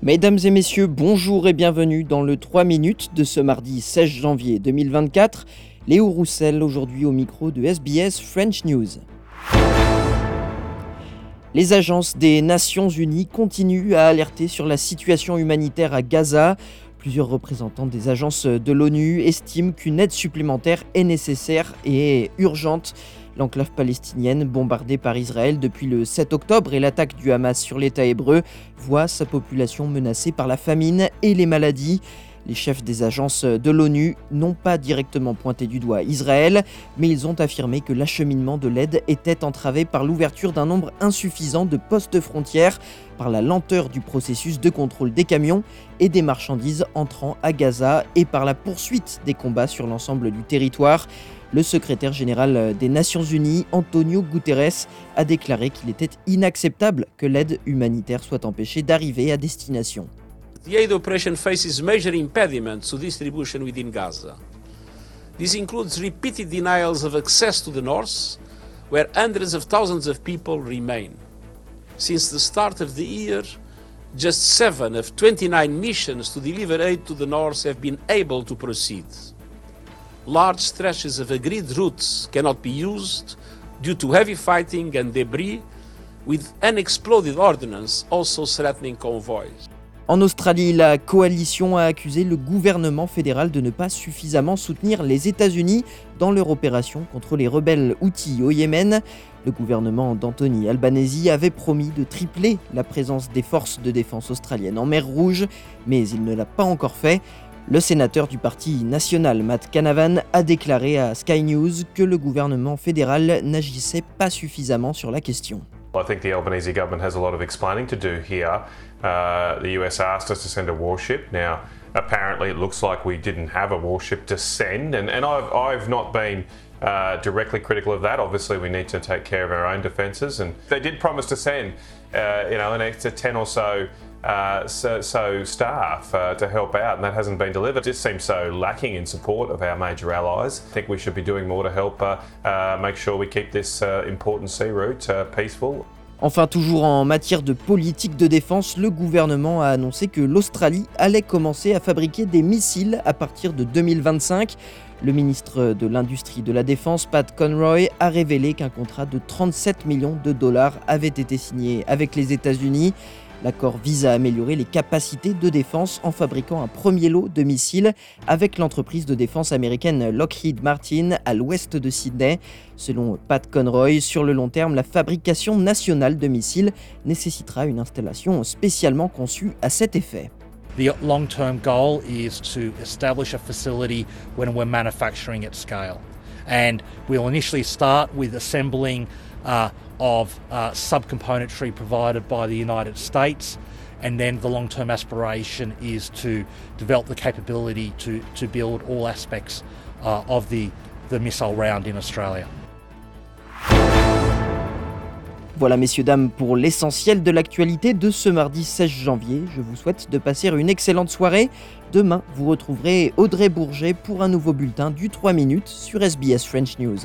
Mesdames et messieurs, bonjour et bienvenue dans le 3 minutes de ce mardi 16 janvier 2024. Léo Roussel aujourd'hui au micro de SBS French News. Les agences des Nations Unies continuent à alerter sur la situation humanitaire à Gaza. Plusieurs représentants des agences de l'ONU estiment qu'une aide supplémentaire est nécessaire et urgente. L'enclave palestinienne, bombardée par Israël depuis le 7 octobre et l'attaque du Hamas sur l'État hébreu, voit sa population menacée par la famine et les maladies. Les chefs des agences de l'ONU n'ont pas directement pointé du doigt Israël, mais ils ont affirmé que l'acheminement de l'aide était entravé par l'ouverture d'un nombre insuffisant de postes frontières, par la lenteur du processus de contrôle des camions et des marchandises entrant à Gaza et par la poursuite des combats sur l'ensemble du territoire. Le secrétaire général des Nations Unies, Antonio Guterres, a déclaré qu'il était inacceptable que l'aide humanitaire soit empêchée d'arriver à destination. The aid operation faces major impediments to distribution within Gaza. This includes repeated denials of access to the north, where hundreds of thousands of people remain. Since the start of the year, just seven of 29 missions to deliver aid to the north have been able to proceed large stretches of agreed routes cannot be used due to heavy fighting and debris, with unexploded ordnance also threatening convoys. En Australie, la coalition a accusé le gouvernement fédéral de ne pas suffisamment soutenir les États-Unis dans leur opération contre les rebelles Houthis au Yémen. Le gouvernement d'Anthony Albanese avait promis de tripler la présence des forces de défense australiennes en mer Rouge, mais il ne l'a pas encore fait. Le sénateur du Parti national Matt Canavan a déclaré à Sky News que le gouvernement fédéral n'agissait pas suffisamment sur la question. I think the Albanese government has a lot of explaining to do here. Uh, the US asked us to send a warship. Now, apparently, it looks like we didn't have a warship to send, and, and I've, I've not been uh, directly critical of that. Obviously, we need to take care of our own defences, and they did promise to send, uh, you know, an extra 10 or so uh, so, so, staff uh, to help out, and that hasn't been delivered. It just seems so lacking in support of our major allies. I think we should be doing more to help uh, uh make sure we keep this important sea route peaceful. Enfin, toujours en matière de politique de défense, le gouvernement a annoncé que l'Australie allait commencer à fabriquer des missiles à partir de 2025. Le ministre de l'Industrie de la Défense, Pat Conroy, a révélé qu'un contrat de 37 millions de dollars avait été signé avec les États-Unis. L'accord vise à améliorer les capacités de défense en fabriquant un premier lot de missiles avec l'entreprise de défense américaine Lockheed Martin à l'ouest de Sydney. Selon Pat Conroy, sur le long terme, la fabrication nationale de missiles nécessitera une installation spécialement conçue à cet effet. The long-term goal is to establish a facility when we're manufacturing at scale. And we'll initially start with assembling uh, of uh, subcomponentry provided by the United States. And then the long term aspiration is to develop the capability to, to build all aspects uh, of the, the missile round in Australia. Voilà messieurs, dames, pour l'essentiel de l'actualité de ce mardi 16 janvier. Je vous souhaite de passer une excellente soirée. Demain, vous retrouverez Audrey Bourget pour un nouveau bulletin du 3 minutes sur SBS French News.